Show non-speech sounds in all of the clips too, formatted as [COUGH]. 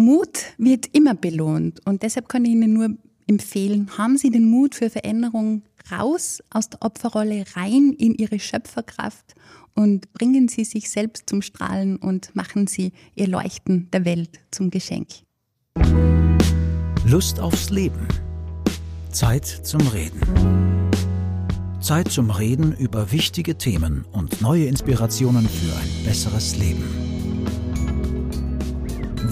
Mut wird immer belohnt und deshalb kann ich Ihnen nur empfehlen, haben Sie den Mut für Veränderung raus aus der Opferrolle rein in Ihre Schöpferkraft und bringen Sie sich selbst zum Strahlen und machen Sie Ihr Leuchten der Welt zum Geschenk. Lust aufs Leben. Zeit zum Reden. Zeit zum Reden über wichtige Themen und neue Inspirationen für ein besseres Leben.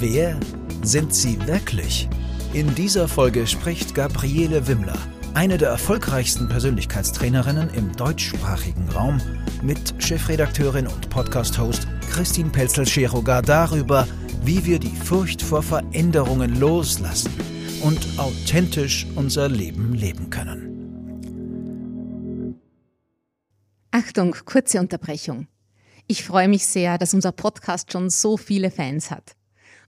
Wer sind Sie wirklich? In dieser Folge spricht Gabriele Wimmler, eine der erfolgreichsten Persönlichkeitstrainerinnen im deutschsprachigen Raum, mit Chefredakteurin und Podcast-Host Christine Pelzel-Scherogar darüber, wie wir die Furcht vor Veränderungen loslassen und authentisch unser Leben leben können. Achtung, kurze Unterbrechung. Ich freue mich sehr, dass unser Podcast schon so viele Fans hat.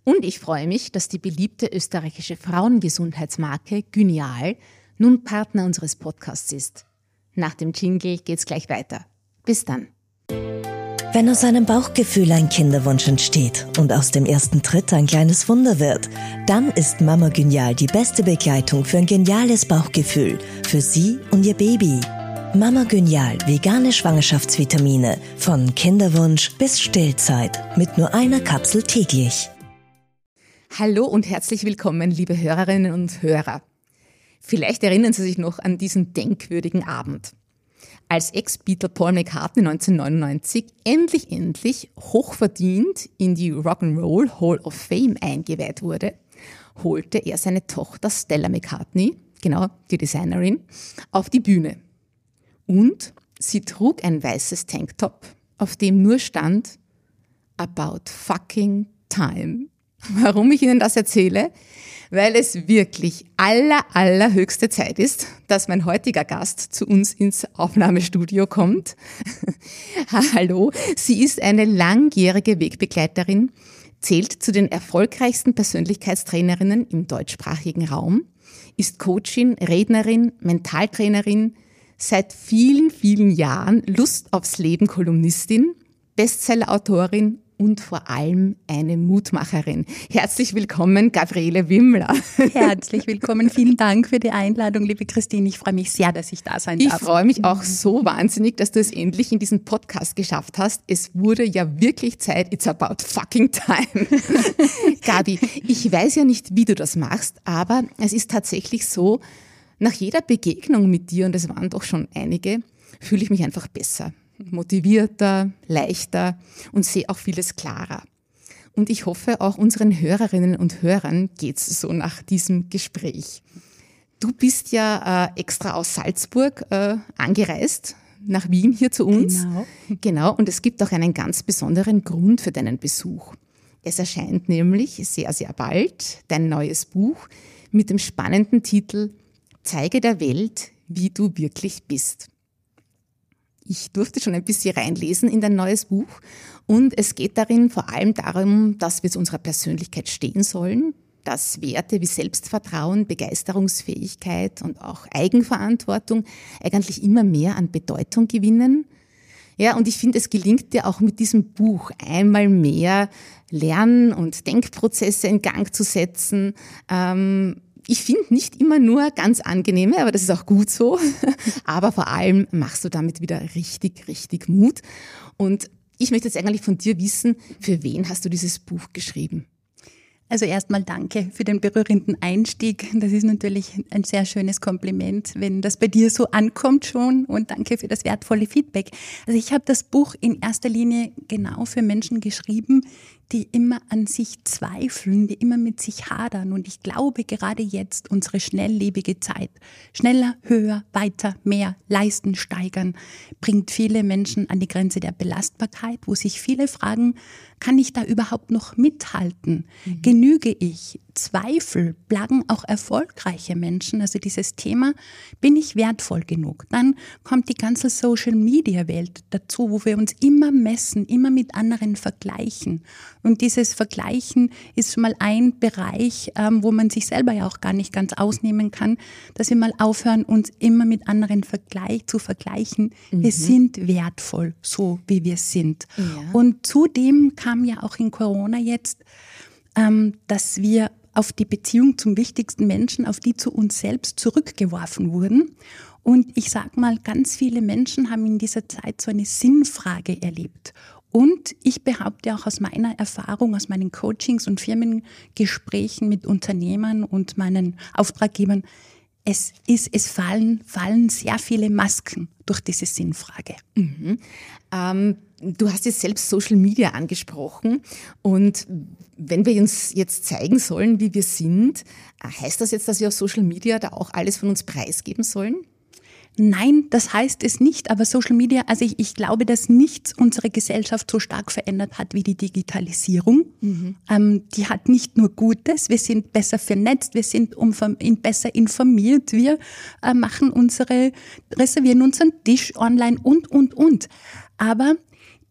Und ich freue mich, dass die beliebte österreichische Frauengesundheitsmarke Gynial nun Partner unseres Podcasts ist. Nach dem Jingle geht's gleich weiter. Bis dann. Wenn aus einem Bauchgefühl ein Kinderwunsch entsteht und aus dem ersten Tritt ein kleines Wunder wird, dann ist Mama Genial die beste Begleitung für ein geniales Bauchgefühl, für Sie und Ihr Baby. Mama Genial vegane Schwangerschaftsvitamine von Kinderwunsch bis Stillzeit mit nur einer Kapsel täglich. Hallo und herzlich willkommen, liebe Hörerinnen und Hörer. Vielleicht erinnern Sie sich noch an diesen denkwürdigen Abend als Ex-Beatle Paul McCartney 1999 endlich, endlich hochverdient in die Rock'n'Roll Hall of Fame eingeweiht wurde, holte er seine Tochter Stella McCartney, genau die Designerin, auf die Bühne. Und sie trug ein weißes Tanktop, auf dem nur stand About fucking time. Warum ich Ihnen das erzähle? weil es wirklich aller, allerhöchste Zeit ist, dass mein heutiger Gast zu uns ins Aufnahmestudio kommt. [LAUGHS] Hallo, sie ist eine langjährige Wegbegleiterin, zählt zu den erfolgreichsten Persönlichkeitstrainerinnen im deutschsprachigen Raum, ist Coachin, Rednerin, Mentaltrainerin, seit vielen, vielen Jahren Lust aufs Leben Kolumnistin, Bestsellerautorin und vor allem eine Mutmacherin. Herzlich willkommen, Gabriele Wimmler. [LAUGHS] Herzlich willkommen. Vielen Dank für die Einladung, liebe Christine. Ich freue mich sehr, dass ich da sein darf. Ich freue mich auch so wahnsinnig, dass du es endlich in diesen Podcast geschafft hast. Es wurde ja wirklich Zeit. It's about fucking time. [LAUGHS] Gabi, ich weiß ja nicht, wie du das machst, aber es ist tatsächlich so, nach jeder Begegnung mit dir, und es waren doch schon einige, fühle ich mich einfach besser motivierter, leichter und sehe auch vieles klarer. Und ich hoffe, auch unseren Hörerinnen und Hörern geht's so nach diesem Gespräch. Du bist ja äh, extra aus Salzburg äh, angereist, nach Wien hier zu uns. Genau. Genau, und es gibt auch einen ganz besonderen Grund für deinen Besuch. Es erscheint nämlich sehr, sehr bald dein neues Buch mit dem spannenden Titel Zeige der Welt, wie du wirklich bist. Ich durfte schon ein bisschen reinlesen in dein neues Buch und es geht darin vor allem darum, dass wir zu unserer Persönlichkeit stehen sollen, dass Werte wie Selbstvertrauen, Begeisterungsfähigkeit und auch Eigenverantwortung eigentlich immer mehr an Bedeutung gewinnen. Ja, und ich finde, es gelingt dir auch mit diesem Buch einmal mehr Lern- und Denkprozesse in Gang zu setzen, ähm, ich finde nicht immer nur ganz angenehme, aber das ist auch gut so. [LAUGHS] aber vor allem machst du damit wieder richtig, richtig Mut. Und ich möchte jetzt eigentlich von dir wissen, für wen hast du dieses Buch geschrieben? Also erstmal danke für den berührenden Einstieg. Das ist natürlich ein sehr schönes Kompliment, wenn das bei dir so ankommt schon. Und danke für das wertvolle Feedback. Also ich habe das Buch in erster Linie genau für Menschen geschrieben, die immer an sich zweifeln, die immer mit sich hadern. Und ich glaube, gerade jetzt unsere schnelllebige Zeit, schneller, höher, weiter, mehr, leisten, steigern, bringt viele Menschen an die Grenze der Belastbarkeit, wo sich viele fragen, kann ich da überhaupt noch mithalten? Mhm. Genüge ich? Zweifel plagen auch erfolgreiche Menschen. Also dieses Thema, bin ich wertvoll genug? Dann kommt die ganze Social-Media-Welt dazu, wo wir uns immer messen, immer mit anderen vergleichen. Und dieses Vergleichen ist schon mal ein Bereich, ähm, wo man sich selber ja auch gar nicht ganz ausnehmen kann, dass wir mal aufhören, uns immer mit anderen Vergleich zu vergleichen. Mhm. Wir sind wertvoll, so wie wir sind. Ja. Und zudem kam ja auch in Corona jetzt ähm, dass wir auf die Beziehung zum wichtigsten Menschen, auf die zu uns selbst zurückgeworfen wurden. Und ich sage mal, ganz viele Menschen haben in dieser Zeit so eine Sinnfrage erlebt. Und ich behaupte auch aus meiner Erfahrung, aus meinen Coachings und Firmengesprächen mit Unternehmern und meinen Auftraggebern, es ist, es fallen, fallen sehr viele Masken durch diese Sinnfrage. Mhm. Ähm, du hast jetzt selbst Social Media angesprochen und wenn wir uns jetzt zeigen sollen, wie wir sind, heißt das jetzt, dass wir auf Social Media da auch alles von uns preisgeben sollen? Nein, das heißt es nicht. Aber Social Media, also ich, ich glaube, dass nichts unsere Gesellschaft so stark verändert hat wie die Digitalisierung. Mhm. Ähm, die hat nicht nur Gutes, wir sind besser vernetzt, wir sind besser informiert, wir äh, machen unsere, reservieren unseren Tisch online und, und, und. Aber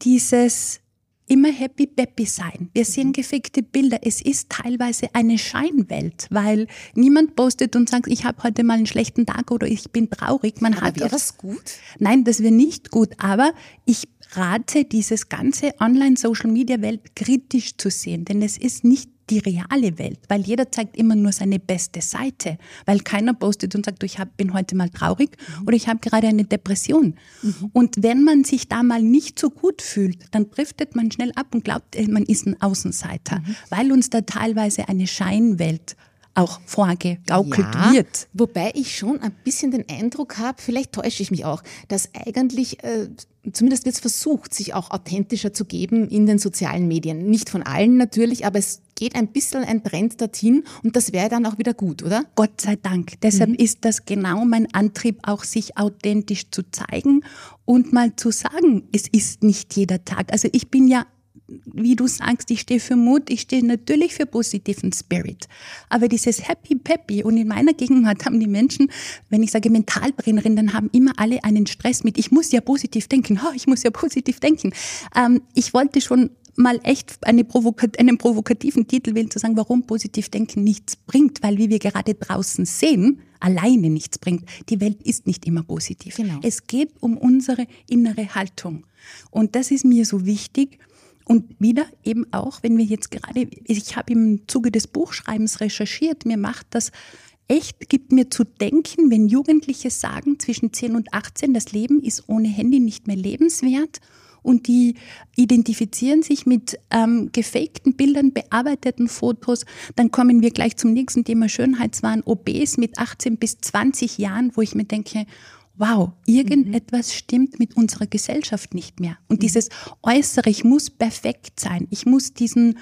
dieses immer happy peppy sein. Wir sehen gefickte Bilder. Es ist teilweise eine Scheinwelt, weil niemand postet und sagt, ich habe heute mal einen schlechten Tag oder ich bin traurig. Man aber hat wäre das gut? Nein, das wäre nicht gut. Aber ich rate, dieses ganze Online-Social-Media-Welt kritisch zu sehen, denn es ist nicht die reale Welt, weil jeder zeigt immer nur seine beste Seite, weil keiner postet und sagt, ich hab, bin heute mal traurig mhm. oder ich habe gerade eine Depression. Mhm. Und wenn man sich da mal nicht so gut fühlt, dann driftet man schnell ab und glaubt, äh, man ist ein Außenseiter, mhm. weil uns da teilweise eine Scheinwelt auch vorgegaukelt ja, wird. Wobei ich schon ein bisschen den Eindruck habe, vielleicht täusche ich mich auch, dass eigentlich, äh, zumindest wird es versucht, sich auch authentischer zu geben in den sozialen Medien. Nicht von allen natürlich, aber es geht ein bisschen ein Trend dorthin und das wäre dann auch wieder gut, oder? Gott sei Dank. Deshalb mhm. ist das genau mein Antrieb, auch sich authentisch zu zeigen und mal zu sagen, es ist nicht jeder Tag. Also ich bin ja wie du sagst, ich stehe für Mut, ich stehe natürlich für positiven Spirit. Aber dieses Happy Peppy und in meiner Gegenwart haben die Menschen, wenn ich sage Mentalbrennerin, dann haben immer alle einen Stress mit, ich muss ja positiv denken, oh, ich muss ja positiv denken. Ähm, ich wollte schon mal echt eine provokat einen provokativen Titel wählen, zu sagen, warum positiv denken nichts bringt, weil wie wir gerade draußen sehen, alleine nichts bringt. Die Welt ist nicht immer positiv. Genau. Es geht um unsere innere Haltung. Und das ist mir so wichtig. Und wieder eben auch, wenn wir jetzt gerade, ich habe im Zuge des Buchschreibens recherchiert, mir macht das echt, gibt mir zu denken, wenn Jugendliche sagen, zwischen 10 und 18, das Leben ist ohne Handy nicht mehr lebenswert und die identifizieren sich mit ähm, gefakten Bildern, bearbeiteten Fotos. Dann kommen wir gleich zum nächsten Thema Schönheitswahn, OBs mit 18 bis 20 Jahren, wo ich mir denke, wow, irgendetwas mhm. stimmt mit unserer Gesellschaft nicht mehr. Und mhm. dieses Äußere, ich muss perfekt sein, ich muss diesen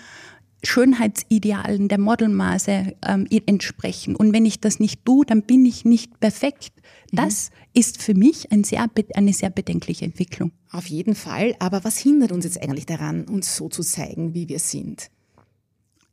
Schönheitsidealen der Modelmaße ähm, entsprechen. Und wenn ich das nicht tue, dann bin ich nicht perfekt. Mhm. Das mhm. ist für mich ein sehr, eine sehr bedenkliche Entwicklung. Auf jeden Fall. Aber was hindert uns jetzt eigentlich daran, uns so zu zeigen, wie wir sind?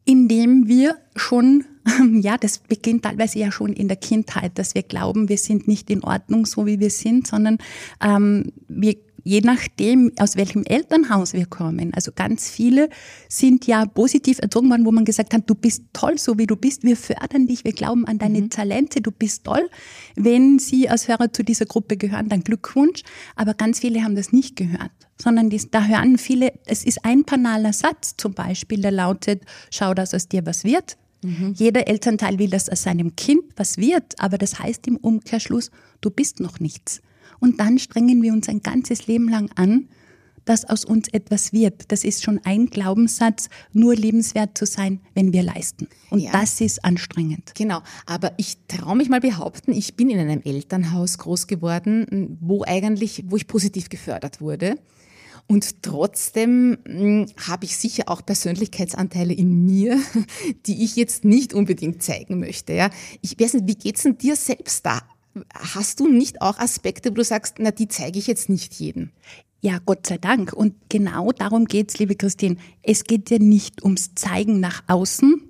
Indem wir schon, [LAUGHS] ja, das beginnt teilweise ja schon in der Kindheit, dass wir glauben, wir sind nicht in Ordnung, so wie wir sind, sondern ähm, wir je nachdem, aus welchem Elternhaus wir kommen. Also ganz viele sind ja positiv erzogen worden, wo man gesagt hat, du bist toll, so wie du bist. Wir fördern dich, wir glauben an deine mhm. Talente, du bist toll. Wenn Sie als Hörer zu dieser Gruppe gehören, dann Glückwunsch. Aber ganz viele haben das nicht gehört, sondern die, da hören viele, es ist ein banaler Satz zum Beispiel, der lautet, schau, dass aus dir was wird. Mhm. Jeder Elternteil will, dass aus seinem Kind was wird, aber das heißt im Umkehrschluss, du bist noch nichts. Und dann strengen wir uns ein ganzes Leben lang an, dass aus uns etwas wird. Das ist schon ein Glaubenssatz, nur lebenswert zu sein, wenn wir leisten. Und ja. das ist anstrengend. Genau. Aber ich traue mich mal behaupten, ich bin in einem Elternhaus groß geworden, wo eigentlich, wo ich positiv gefördert wurde. Und trotzdem hm, habe ich sicher auch Persönlichkeitsanteile in mir, [LAUGHS] die ich jetzt nicht unbedingt zeigen möchte. Ja. Ich weiß nicht, wie geht's denn dir selbst da? Hast du nicht auch Aspekte, wo du sagst, na, die zeige ich jetzt nicht jedem? Ja, Gott sei Dank. Und genau darum geht's, liebe Christine. Es geht ja nicht ums Zeigen nach außen,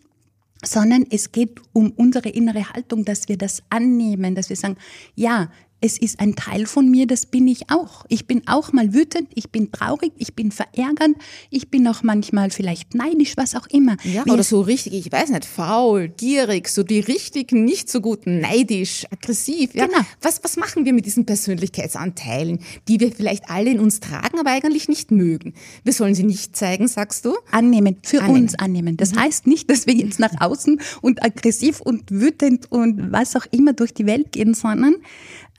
sondern es geht um unsere innere Haltung, dass wir das annehmen, dass wir sagen, ja, es ist ein Teil von mir, das bin ich auch. Ich bin auch mal wütend, ich bin traurig, ich bin verärgert, ich bin auch manchmal vielleicht neidisch, was auch immer. Ja, oder so richtig, ich weiß nicht, faul, gierig, so die richtig nicht so guten, neidisch, aggressiv. Ja? Genau. Was, was machen wir mit diesen Persönlichkeitsanteilen, die wir vielleicht alle in uns tragen, aber eigentlich nicht mögen? Wir sollen sie nicht zeigen, sagst du? Annehmen, für annehmen. uns annehmen. Das mhm. heißt nicht, dass wir jetzt nach außen und aggressiv und wütend und was auch immer durch die Welt gehen, sondern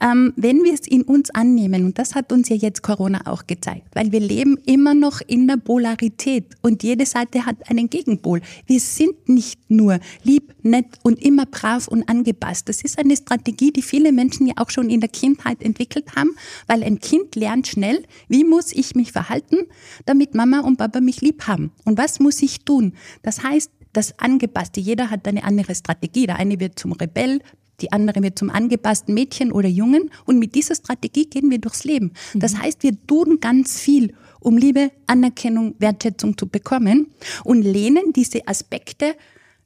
ähm, wenn wir es in uns annehmen, und das hat uns ja jetzt Corona auch gezeigt, weil wir leben immer noch in der Polarität und jede Seite hat einen Gegenpol. Wir sind nicht nur lieb, nett und immer brav und angepasst. Das ist eine Strategie, die viele Menschen ja auch schon in der Kindheit entwickelt haben, weil ein Kind lernt schnell, wie muss ich mich verhalten, damit Mama und Papa mich lieb haben. Und was muss ich tun? Das heißt, das Angepasste, jeder hat eine andere Strategie. Der eine wird zum Rebell, die andere wird zum angepassten Mädchen oder Jungen. Und mit dieser Strategie gehen wir durchs Leben. Das mhm. heißt, wir tun ganz viel, um Liebe, Anerkennung, Wertschätzung zu bekommen und lehnen diese Aspekte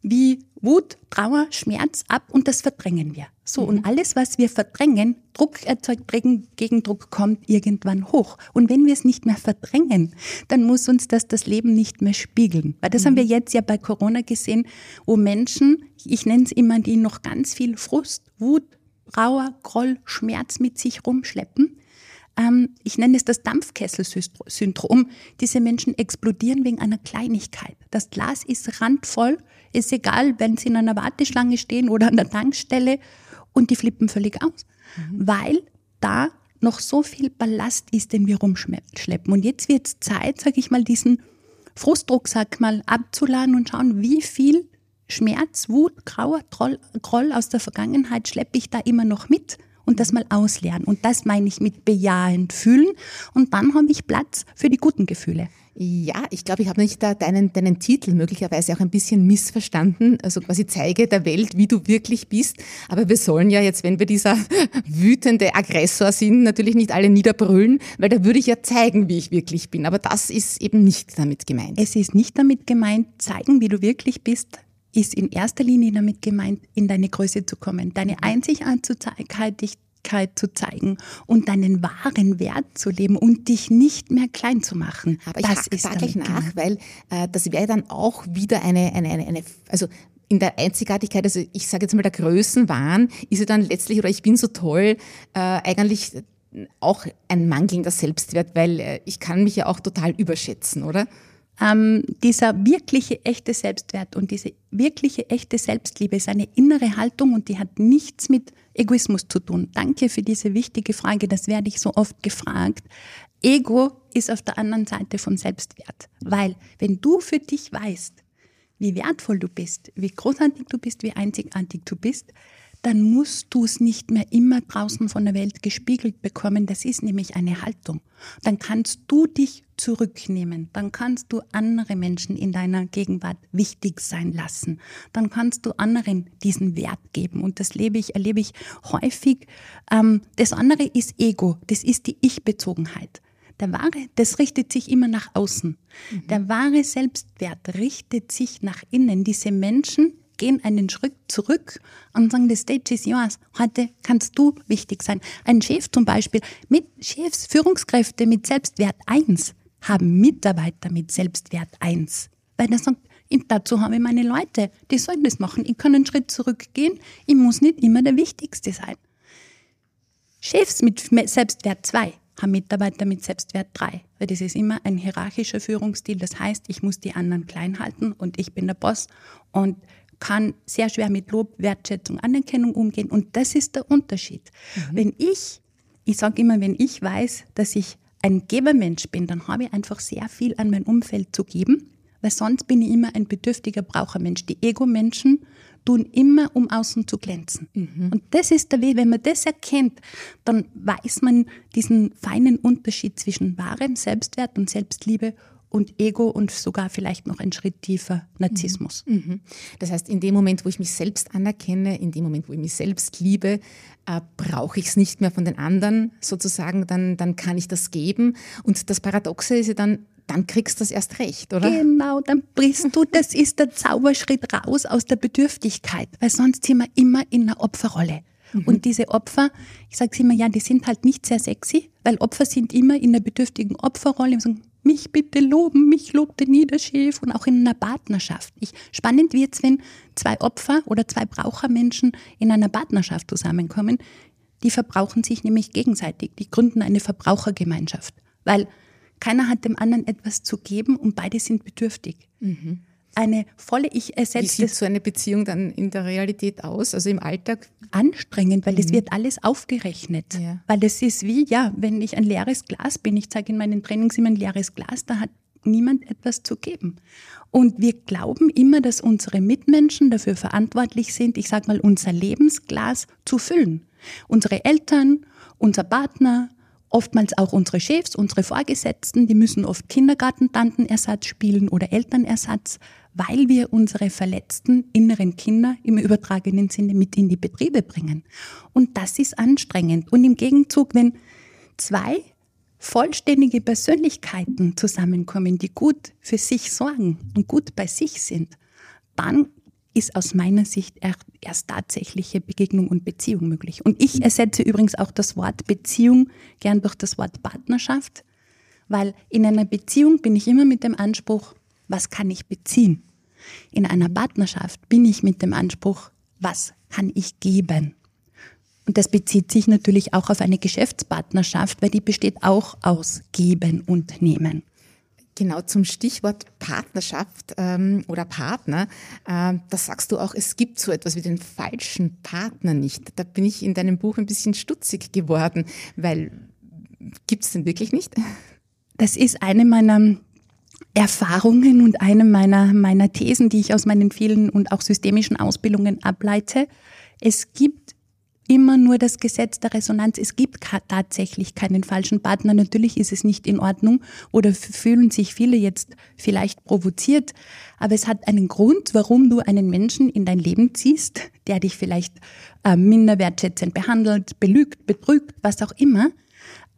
wie Wut, Trauer, Schmerz ab und das verdrängen wir. So, mhm. und alles, was wir verdrängen, Druck erzeugt, Gegendruck kommt irgendwann hoch. Und wenn wir es nicht mehr verdrängen, dann muss uns das das Leben nicht mehr spiegeln. Weil das mhm. haben wir jetzt ja bei Corona gesehen, wo Menschen, ich nenne es immer, die noch ganz viel Frust, Wut, Trauer, Groll, Schmerz mit sich rumschleppen. Ähm, ich nenne es das Dampfkessel-Syndrom. Diese Menschen explodieren wegen einer Kleinigkeit. Das Glas ist randvoll, ist egal, wenn sie in einer Warteschlange stehen oder an der Tankstelle und die flippen völlig aus, mhm. weil da noch so viel Ballast ist, den wir rumschleppen. Und jetzt wird es Zeit, sage ich mal, diesen Frustrucksack mal abzuladen und schauen, wie viel Schmerz, Wut, Grauer, Troll, Groll aus der Vergangenheit schleppe ich da immer noch mit und das mal auslernen. Und das meine ich mit bejahend fühlen. Und dann habe ich Platz für die guten Gefühle. Ja, ich glaube, ich habe nicht da deinen, deinen Titel möglicherweise auch ein bisschen missverstanden. Also quasi zeige der Welt, wie du wirklich bist. Aber wir sollen ja jetzt, wenn wir dieser [LAUGHS] wütende Aggressor sind, natürlich nicht alle niederbrüllen, weil da würde ich ja zeigen, wie ich wirklich bin. Aber das ist eben nicht damit gemeint. Es ist nicht damit gemeint, zeigen, wie du wirklich bist, ist in erster Linie damit gemeint, in deine Größe zu kommen, deine Einzigartigkeit, zu zeigen und deinen wahren Wert zu leben und dich nicht mehr klein zu machen. Aber das ich da gleich nach, weil äh, das wäre dann auch wieder eine, eine, eine, eine also in der Einzigartigkeit, also ich sage jetzt mal der Größenwahn, ist ja dann letztlich, oder ich bin so toll, äh, eigentlich auch ein mangelnder Selbstwert, weil äh, ich kann mich ja auch total überschätzen, oder? Ähm, dieser wirkliche echte Selbstwert und diese wirkliche echte Selbstliebe ist eine innere Haltung und die hat nichts mit Egoismus zu tun. Danke für diese wichtige Frage, das werde ich so oft gefragt. Ego ist auf der anderen Seite vom Selbstwert, weil wenn du für dich weißt, wie wertvoll du bist, wie großartig du bist, wie einzigartig du bist, dann musst du es nicht mehr immer draußen von der Welt gespiegelt bekommen. Das ist nämlich eine Haltung. Dann kannst du dich zurücknehmen. Dann kannst du andere Menschen in deiner Gegenwart wichtig sein lassen. Dann kannst du anderen diesen Wert geben. Und das lebe ich, erlebe ich häufig. Ähm, das andere ist Ego. Das ist die Ich-Bezogenheit. Der wahre, das richtet sich immer nach außen. Mhm. Der wahre Selbstwert richtet sich nach innen. Diese Menschen, gehen einen Schritt zurück und sagen, the stage is yours. Heute kannst du wichtig sein. Ein Chef zum Beispiel mit Chefs, Führungskräfte mit Selbstwert 1 haben Mitarbeiter mit Selbstwert 1. Weil er sagt, dazu habe ich meine Leute, die sollen das machen. Ich kann einen Schritt zurückgehen. Ich muss nicht immer der Wichtigste sein. Chefs mit Selbstwert 2 haben Mitarbeiter mit Selbstwert 3, weil das ist immer ein hierarchischer Führungsstil. Das heißt, ich muss die anderen klein halten und ich bin der Boss und kann sehr schwer mit Lob, Wertschätzung, Anerkennung umgehen. Und das ist der Unterschied. Mhm. Wenn ich, ich sage immer, wenn ich weiß, dass ich ein Gebermensch bin, dann habe ich einfach sehr viel an mein Umfeld zu geben, weil sonst bin ich immer ein bedürftiger Brauchermensch. Die Ego-Menschen tun immer, um außen zu glänzen. Mhm. Und das ist der Weg, wenn man das erkennt, dann weiß man diesen feinen Unterschied zwischen wahrem Selbstwert und Selbstliebe und Ego und sogar vielleicht noch ein Schritt tiefer Narzissmus. Mhm. mhm. Das heißt, in dem Moment, wo ich mich selbst anerkenne, in dem Moment, wo ich mich selbst liebe, äh, brauche ich es nicht mehr von den anderen sozusagen, dann, dann kann ich das geben. Und das Paradoxe ist ja dann, dann kriegst du das erst recht, oder? Genau, dann brichst du, das ist der Zauberschritt raus aus der Bedürftigkeit, weil sonst sind wir immer in einer Opferrolle. Mhm. Und diese Opfer, ich sage immer, ja, die sind halt nicht sehr sexy, weil Opfer sind immer in der bedürftigen Opferrolle und sagen, mich bitte loben, mich lobt der Niederschef und auch in einer Partnerschaft. Ich, spannend wird es, wenn zwei Opfer oder zwei Brauchermenschen in einer Partnerschaft zusammenkommen. Die verbrauchen sich nämlich gegenseitig. Die gründen eine Verbrauchergemeinschaft, weil keiner hat dem anderen etwas zu geben und beide sind bedürftig. Mhm eine volle Ich ersetzt. Wie sieht so eine Beziehung dann in der Realität aus, also im Alltag? Anstrengend, weil es mhm. wird alles aufgerechnet. Ja. Weil das ist wie, ja, wenn ich ein leeres Glas bin, ich zeige in meinen Trainings immer ein leeres Glas, da hat niemand etwas zu geben. Und wir glauben immer, dass unsere Mitmenschen dafür verantwortlich sind, ich sage mal, unser Lebensglas zu füllen. Unsere Eltern, unser Partner, oftmals auch unsere Chefs, unsere Vorgesetzten, die müssen oft Kindergartentantenersatz spielen oder Elternersatz, weil wir unsere verletzten inneren Kinder im übertragenen Sinne mit in die Betriebe bringen. Und das ist anstrengend. Und im Gegenzug, wenn zwei vollständige Persönlichkeiten zusammenkommen, die gut für sich sorgen und gut bei sich sind, dann ist aus meiner Sicht erst tatsächliche Begegnung und Beziehung möglich. Und ich ersetze übrigens auch das Wort Beziehung gern durch das Wort Partnerschaft, weil in einer Beziehung bin ich immer mit dem Anspruch, was kann ich beziehen? In einer Partnerschaft bin ich mit dem Anspruch, was kann ich geben? Und das bezieht sich natürlich auch auf eine Geschäftspartnerschaft, weil die besteht auch aus Geben und Nehmen. Genau, zum Stichwort Partnerschaft ähm, oder Partner, äh, da sagst du auch, es gibt so etwas wie den falschen Partner nicht. Da bin ich in deinem Buch ein bisschen stutzig geworden, weil gibt es den wirklich nicht? Das ist eine meiner Erfahrungen und eine meiner, meiner Thesen, die ich aus meinen vielen und auch systemischen Ausbildungen ableite. Es gibt immer nur das Gesetz der Resonanz. Es gibt tatsächlich keinen falschen Partner. Natürlich ist es nicht in Ordnung oder fühlen sich viele jetzt vielleicht provoziert. Aber es hat einen Grund, warum du einen Menschen in dein Leben ziehst, der dich vielleicht äh, minder wertschätzend behandelt, belügt, betrügt, was auch immer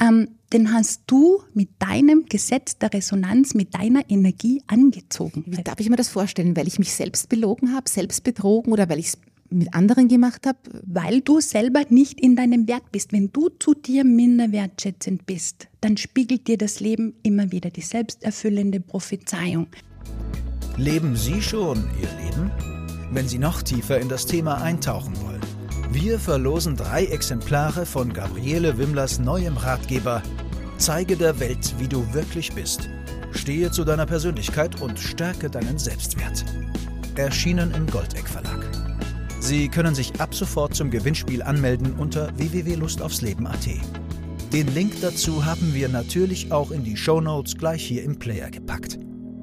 ähm, den hast du mit deinem Gesetz der Resonanz, mit deiner Energie angezogen. Wie darf ich mir das vorstellen? Weil ich mich selbst belogen habe, selbst betrogen oder weil ich es mit anderen gemacht habe? Weil du selber nicht in deinem Wert bist. Wenn du zu dir minder wertschätzend bist, dann spiegelt dir das Leben immer wieder die selbsterfüllende Prophezeiung. Leben Sie schon Ihr Leben? Wenn Sie noch tiefer in das Thema eintauchen wollen wir verlosen drei Exemplare von Gabriele Wimmlers neuem Ratgeber Zeige der Welt, wie du wirklich bist. Stehe zu deiner Persönlichkeit und stärke deinen Selbstwert. Erschienen im Goldeck Verlag. Sie können sich ab sofort zum Gewinnspiel anmelden unter www.lustaufsleben.at. Den Link dazu haben wir natürlich auch in die Show Notes gleich hier im Player gepackt.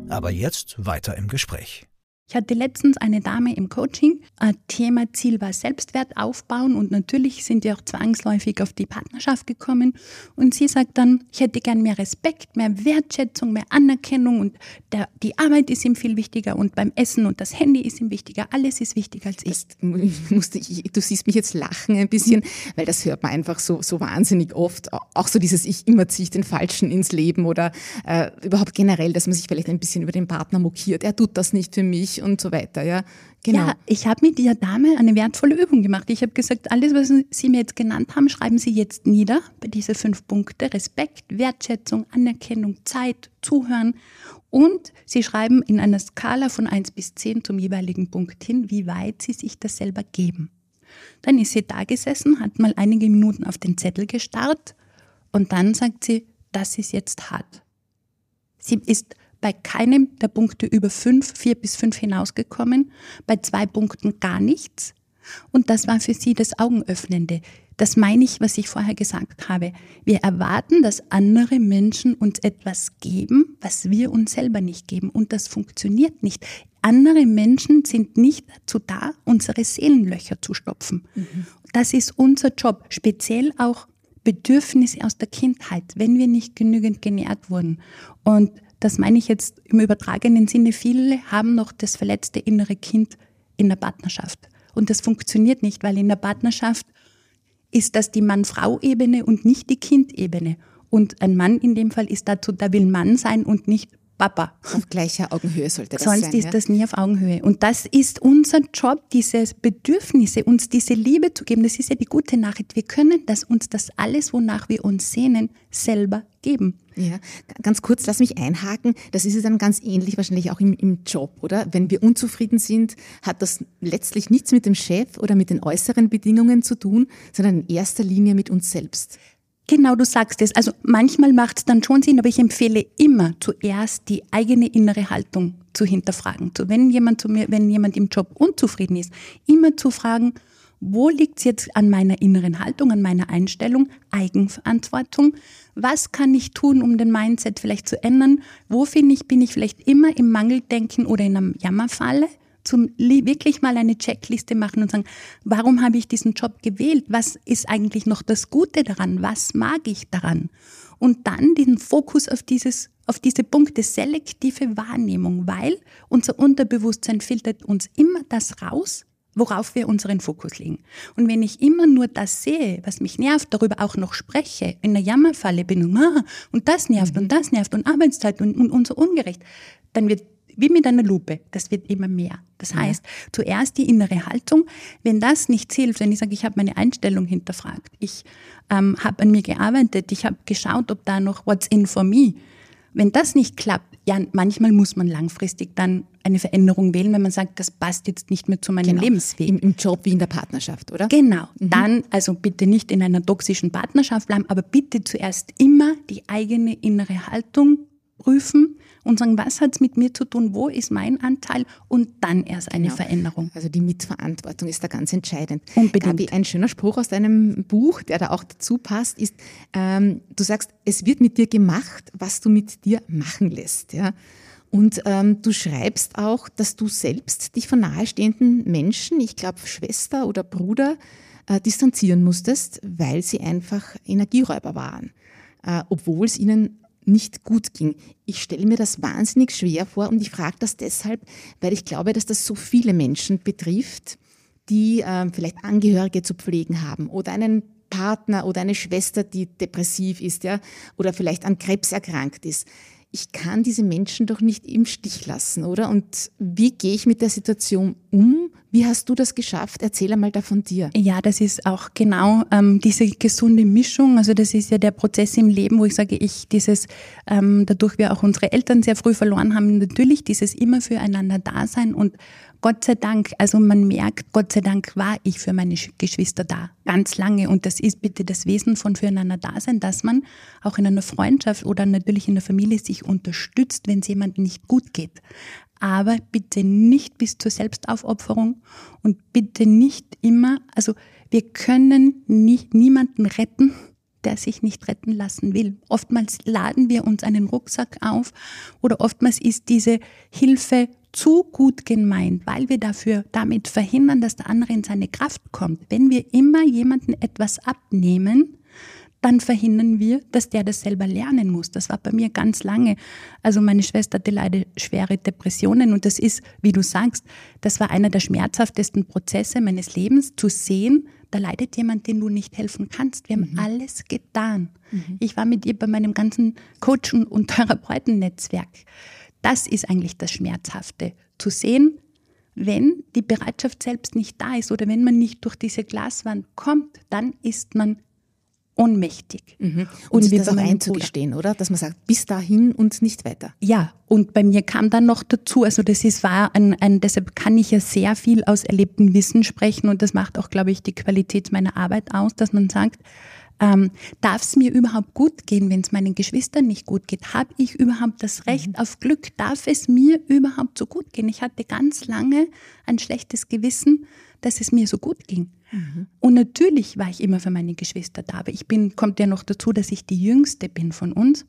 Aber jetzt weiter im Gespräch. Ich hatte letztens eine Dame im Coaching. Ein Thema Ziel war Selbstwert aufbauen und natürlich sind wir auch zwangsläufig auf die Partnerschaft gekommen. Und sie sagt dann, ich hätte gern mehr Respekt, mehr Wertschätzung, mehr Anerkennung und der, die Arbeit ist ihm viel wichtiger und beim Essen und das Handy ist ihm wichtiger. Alles ist wichtiger als ich. [LAUGHS] Musste ich du siehst mich jetzt lachen ein bisschen, weil das hört man einfach so, so wahnsinnig oft. Auch so dieses Ich immer ziehe ich den Falschen ins Leben oder äh, überhaupt generell, dass man sich vielleicht ein bisschen über den Partner mokiert. Er tut das nicht für mich und so weiter. Ja, genau. Ja, ich habe mit dieser Dame eine wertvolle Übung gemacht. Ich habe gesagt, alles, was Sie mir jetzt genannt haben, schreiben Sie jetzt nieder bei diese fünf Punkte. Respekt, Wertschätzung, Anerkennung, Zeit, Zuhören. Und Sie schreiben in einer Skala von 1 bis 10 zum jeweiligen Punkt hin, wie weit Sie sich das selber geben. Dann ist sie da gesessen, hat mal einige Minuten auf den Zettel gestarrt und dann sagt sie, das ist jetzt hart. Sie ist bei keinem der Punkte über fünf, vier bis fünf hinausgekommen, bei zwei Punkten gar nichts. Und das war für sie das Augenöffnende. Das meine ich, was ich vorher gesagt habe. Wir erwarten, dass andere Menschen uns etwas geben, was wir uns selber nicht geben. Und das funktioniert nicht. Andere Menschen sind nicht dazu da, unsere Seelenlöcher zu stopfen. Mhm. Das ist unser Job. Speziell auch Bedürfnisse aus der Kindheit, wenn wir nicht genügend genährt wurden. Und das meine ich jetzt im übertragenen Sinne. Viele haben noch das verletzte innere Kind in der Partnerschaft. Und das funktioniert nicht, weil in der Partnerschaft ist das die Mann-Frau-Ebene und nicht die Kind-Ebene. Und ein Mann in dem Fall ist dazu, da will Mann sein und nicht Papa. Auf gleicher Augenhöhe sollte das Sonst sein. ist ja? das nie auf Augenhöhe. Und das ist unser Job, diese Bedürfnisse, uns diese Liebe zu geben. Das ist ja die gute Nachricht. Wir können das uns das alles, wonach wir uns sehnen, selber geben. Ja, ganz kurz, lass mich einhaken. Das ist ja dann ganz ähnlich wahrscheinlich auch im, im Job, oder? Wenn wir unzufrieden sind, hat das letztlich nichts mit dem Chef oder mit den äußeren Bedingungen zu tun, sondern in erster Linie mit uns selbst. Genau, du sagst es. Also manchmal macht es dann schon Sinn, aber ich empfehle immer zuerst die eigene innere Haltung zu hinterfragen. So, wenn jemand zu mir, wenn jemand im Job unzufrieden ist, immer zu fragen, wo liegt es jetzt an meiner inneren Haltung, an meiner Einstellung, Eigenverantwortung? Was kann ich tun, um den Mindset vielleicht zu ändern? Wo finde ich, bin ich vielleicht immer im Mangeldenken oder in einer Jammerfalle? Zum wirklich mal eine Checkliste machen und sagen, warum habe ich diesen Job gewählt? Was ist eigentlich noch das Gute daran? Was mag ich daran? Und dann den Fokus auf dieses auf diese Punkte selektive Wahrnehmung, weil unser Unterbewusstsein filtert uns immer das raus, worauf wir unseren Fokus legen. Und wenn ich immer nur das sehe, was mich nervt, darüber auch noch spreche, in der Jammerfalle bin und, ah, und das nervt und das nervt und Arbeitszeit und, und, und so ungerecht, dann wird wie mit einer Lupe, das wird immer mehr. Das heißt, zuerst die innere Haltung. Wenn das nichts hilft, wenn ich sage, ich habe meine Einstellung hinterfragt, ich ähm, habe an mir gearbeitet, ich habe geschaut, ob da noch what's in for me. Wenn das nicht klappt, ja, manchmal muss man langfristig dann eine Veränderung wählen, wenn man sagt, das passt jetzt nicht mehr zu meinem Genau. Lebensweg. Im, Im Job wie in der Partnerschaft, oder? Genau. Dann also bitte nicht in einer toxischen Partnerschaft bleiben, aber bitte zuerst immer die eigene innere Haltung prüfen und sagen, was hat es mit mir zu tun, wo ist mein Anteil und dann erst eine Genau. Veränderung. Also die Mitverantwortung ist da ganz entscheidend. Unbedingt. Gabi, ein schöner Spruch aus deinem Buch, der da auch dazu passt, ist, ähm, du sagst, es wird mit dir gemacht, was du mit dir machen lässt. Ja? Und ähm, du schreibst auch, dass du selbst dich von nahestehenden Menschen, ich glaube Schwester oder Bruder, äh, distanzieren musstest, weil sie einfach Energieräuber waren, äh, obwohl es ihnen nicht gut ging. Ich stelle mir das wahnsinnig schwer vor und ich frage das deshalb, weil ich glaube, dass das so viele Menschen betrifft, die äh, vielleicht Angehörige zu pflegen haben oder einen Partner oder eine Schwester, die depressiv ist, ja, oder vielleicht an Krebs erkrankt ist. Ich kann diese Menschen doch nicht im Stich lassen, oder? Und wie gehe ich mit der Situation um? Wie hast du das geschafft? Erzähl einmal da von dir. Ja, das ist auch genau ähm, diese gesunde Mischung. Also das ist ja der Prozess im Leben, wo ich sage, ich dieses, ähm, dadurch wir auch unsere Eltern sehr früh verloren haben, natürlich dieses immer füreinander Dasein und Gott sei Dank, also man merkt, Gott sei Dank war ich für meine Sch- Geschwister da, ganz lange. Und das ist bitte das Wesen von füreinander Dasein, dass man auch in einer Freundschaft oder natürlich in der Familie sich unterstützt, wenn es jemandem nicht gut geht. Aber bitte nicht bis zur Selbstaufopferung und bitte nicht immer, also wir können nicht, niemanden retten, der sich nicht retten lassen will. Oftmals laden wir uns einen Rucksack auf oder oftmals ist diese Hilfe zu gut gemeint, weil wir dafür damit verhindern, dass der andere in seine Kraft kommt. Wenn wir immer jemanden etwas abnehmen, dann verhindern wir, dass der das selber lernen muss. Das war bei mir ganz lange. Also meine Schwester hatte leider schwere Depressionen und das ist, wie du sagst, das war einer der schmerzhaftesten Prozesse meines Lebens, zu sehen, da leidet jemand, den du nicht helfen kannst. Wir haben alles getan. Ich war mit ihr bei meinem ganzen Coach- und- und [LAUGHS] Therapeutennetzwerk. Das ist eigentlich das Schmerzhafte, zu sehen, wenn die Bereitschaft selbst nicht da ist oder wenn man nicht durch diese Glaswand kommt, dann ist man ohnmächtig. Mhm. Und, sich wie das auch einzugestehen, oder? Dass man sagt, bis dahin und nicht weiter. Ja, und bei mir kam dann noch dazu, also das ist war ein, ein, deshalb kann ich ja sehr viel aus erlebtem Wissen sprechen und das macht auch, glaube ich, die Qualität meiner Arbeit aus, dass man sagt, ähm, darf es mir überhaupt gut gehen, wenn es meinen Geschwistern nicht gut geht? Habe ich überhaupt das Recht auf Glück? Darf es mir überhaupt so gut gehen? Ich hatte ganz lange ein schlechtes Gewissen, dass es mir so gut ging. Und natürlich war ich immer für meine Geschwister da, aber ich bin, kommt ja noch dazu, dass ich die Jüngste bin von uns.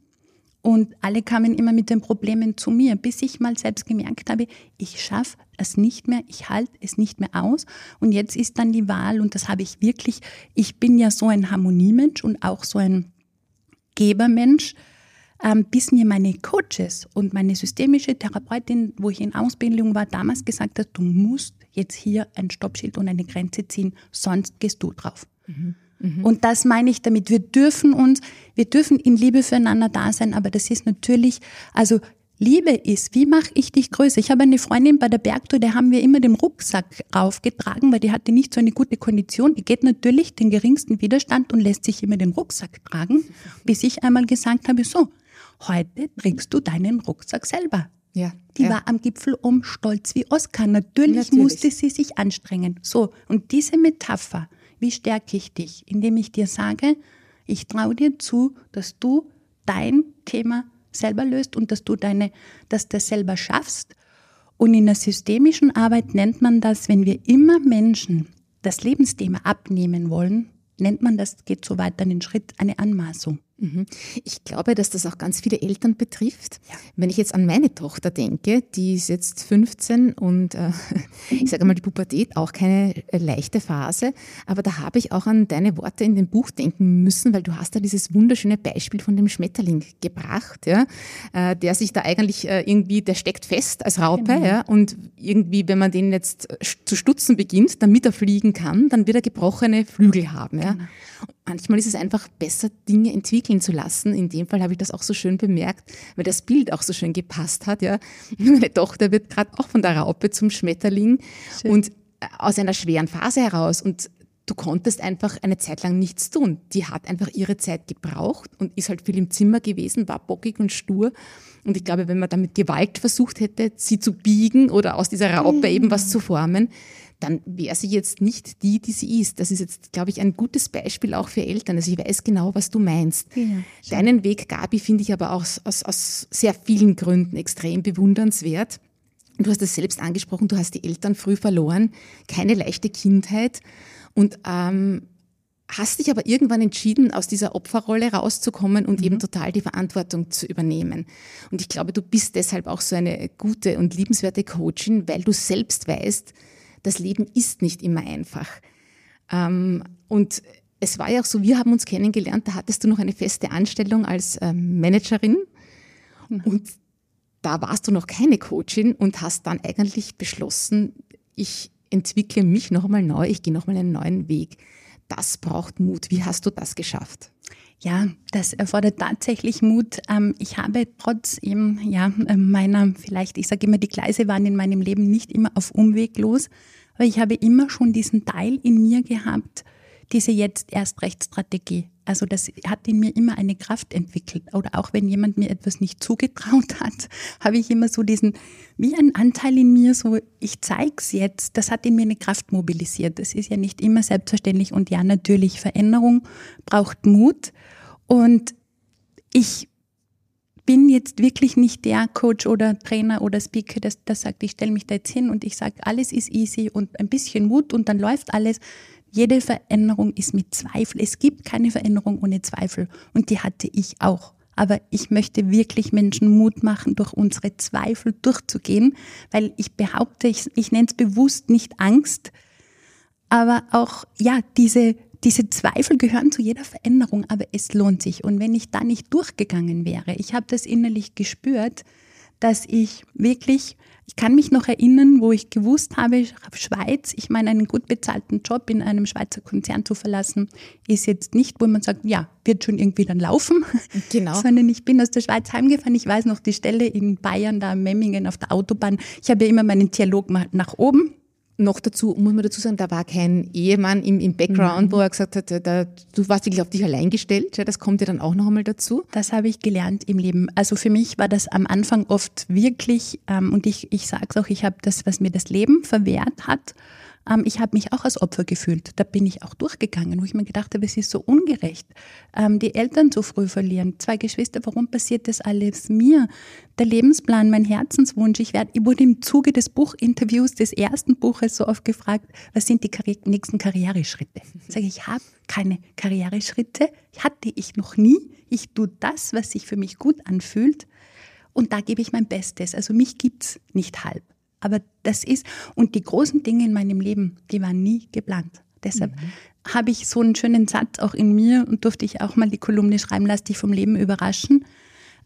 Und alle kamen immer mit den Problemen zu mir, bis ich mal selbst gemerkt habe, ich schaffe es nicht mehr, ich halte es nicht mehr aus. Und jetzt ist dann die Wahl, und das habe ich wirklich, ich bin ja so ein Harmoniemensch und auch so ein Gebermensch, ähm, bis mir meine Coaches und meine systemische Therapeutin, wo ich in Ausbildung war, damals gesagt hat, du musst jetzt hier ein Stoppschild und eine Grenze ziehen, sonst gehst du drauf. Und das meine ich damit. Wir dürfen uns, wir dürfen in Liebe füreinander da sein, aber das ist natürlich, also Liebe ist, wie mache ich dich größer? Ich habe eine Freundin bei der Bergtour, der haben wir immer den Rucksack raufgetragen, weil die hatte nicht so eine gute Kondition. Die geht natürlich den geringsten Widerstand und lässt sich immer den Rucksack tragen, [LAUGHS] bis ich einmal gesagt habe, so, heute trägst du deinen Rucksack selber. Ja, Die ja. war am Gipfel um stolz wie Oskar. Natürlich, Natürlich. musste sie sich anstrengen. So, und diese Metapher, wie stärke ich dich? Indem ich dir sage, ich traue dir zu, dass du dein Thema selber löst und dass du deine, dass das selber schaffst. Und in der systemischen Arbeit nennt man das, wenn wir immer Menschen das Lebensthema abnehmen wollen, nennt man das, geht so weiter den Schritt, eine Anmaßung. Mhm. Ich glaube, dass das auch ganz viele Eltern betrifft. Wenn ich jetzt an meine Tochter denke, die ist jetzt 15 und äh, [LAUGHS] ich sage mal die Pubertät, auch keine äh, leichte Phase, aber da habe ich auch an deine Worte in dem Buch denken müssen, weil du hast da dieses wunderschöne Beispiel von dem Schmetterling gebracht, ja, äh, der sich da eigentlich äh, irgendwie, der steckt fest als Raupe Genau. ja, und irgendwie, wenn man den jetzt äh, zu stutzen beginnt, damit er fliegen kann, dann wird er gebrochene Flügel haben. Ja. Und manchmal ist es einfach besser, Dinge entwickeln zu lassen. In dem Fall habe ich das auch so schön bemerkt, weil das Bild auch so schön gepasst hat. Ja. [LAUGHS] Meine Tochter wird gerade auch von der Raupe zum Schmetterling und äh, aus einer schweren Phase heraus. Und du konntest einfach eine Zeit lang nichts tun. Die hat einfach ihre Zeit gebraucht und ist halt viel im Zimmer gewesen, war bockig und stur. Und ich glaube, wenn man da mit Gewalt versucht hätte, sie zu biegen oder aus dieser Raupe eben was zu formen, dann wäre sie jetzt nicht die, die sie ist. Das ist jetzt, glaube ich, ein gutes Beispiel auch für Eltern. Also ich weiß genau, was du meinst. Ja, Deinen Weg, Gabi, finde ich aber auch aus, aus, aus sehr vielen Gründen extrem bewundernswert. Du hast es selbst angesprochen, du hast die Eltern früh verloren, keine leichte Kindheit und ähm, hast dich aber irgendwann entschieden, aus dieser Opferrolle rauszukommen und eben total die Verantwortung zu übernehmen. Und ich glaube, du bist deshalb auch so eine gute und liebenswerte Coachin, weil du selbst weißt, das Leben ist nicht immer einfach. Ähm, und es war ja auch so, wir haben uns kennengelernt, da hattest du noch eine feste Anstellung als ähm, Managerin und da warst du noch keine Coachin und hast dann eigentlich beschlossen, ich entwickle mich nochmal neu, ich gehe nochmal einen neuen Weg. Das braucht Mut. Wie hast du das geschafft? Ja, das erfordert tatsächlich Mut. Ähm, Ich habe trotz eben ja, ähm, meiner, vielleicht, ich sage immer, die Gleise waren in meinem Leben nicht immer auf Umweg los, aber ich habe immer schon diesen Teil in mir gehabt, diese jetzt erst Rechtsstrategie. Also das hat in mir immer eine Kraft entwickelt. Oder auch wenn jemand mir etwas nicht zugetraut hat, [LAUGHS] habe ich immer so diesen, wie ein Anteil in mir, so ich zeig's jetzt, das hat in mir eine Kraft mobilisiert. Das ist ja nicht immer selbstverständlich. Und ja, natürlich, Veränderung braucht Mut. Und ich bin jetzt wirklich nicht der Coach oder Trainer oder Speaker, das, das sagt, ich stelle mich da jetzt hin und ich sage, alles ist easy und ein bisschen Mut und dann läuft alles. Jede Veränderung ist mit Zweifel. Es gibt keine Veränderung ohne Zweifel und die hatte ich auch. Aber ich möchte wirklich Menschen Mut machen, durch unsere Zweifel durchzugehen, weil ich behaupte, ich, ich nenne es bewusst nicht Angst, aber auch, ja, diese, diese Zweifel gehören zu jeder Veränderung, aber es lohnt sich. Und wenn ich da nicht durchgegangen wäre, ich habe das innerlich gespürt, dass ich wirklich, ich kann mich noch erinnern, wo ich gewusst habe, Schweiz, ich meine, einen gut bezahlten Job in einem Schweizer Konzern zu verlassen, ist jetzt nicht, wo man sagt, ja, wird schon irgendwie dann laufen, Genau. [LAUGHS] sondern ich bin aus der Schweiz heimgefahren. Ich weiß noch die Stelle in Bayern, da in Memmingen auf der Autobahn. Ich habe ja immer meinen Dialog mal nach oben Noch dazu, muss man dazu sagen, da war kein Ehemann im, im Background, wo er gesagt hat, da, du warst wirklich auf dich allein gestellt. Ja, das kommt ja dann auch noch einmal dazu. Das habe ich gelernt im Leben. Also für mich war das am Anfang oft wirklich, ähm, und ich, ich sage es auch, ich habe das, was mir das Leben verwehrt hat, ähm, ich habe mich auch als Opfer gefühlt. Da bin ich auch durchgegangen, wo ich mir gedacht habe, es ist so ungerecht. Ähm, die Eltern zu früh verlieren, zwei Geschwister, warum passiert das alles mir? Der Lebensplan, mein Herzenswunsch. Ich, werd, ich wurde im Zuge des Buchinterviews des ersten Buches so oft gefragt, was sind die Karri nächsten Karriereschritte? Ich sage, ich habe keine Karriereschritte, hatte ich noch nie. Ich tue das, was sich für mich gut anfühlt und da gebe ich mein Bestes. Also mich gibt's nicht halb. Aber das ist, und die großen Dinge in meinem Leben, die waren nie geplant. Deshalb habe ich so einen schönen Satz auch in mir und durfte ich auch mal die Kolumne schreiben, lass dich vom Leben überraschen.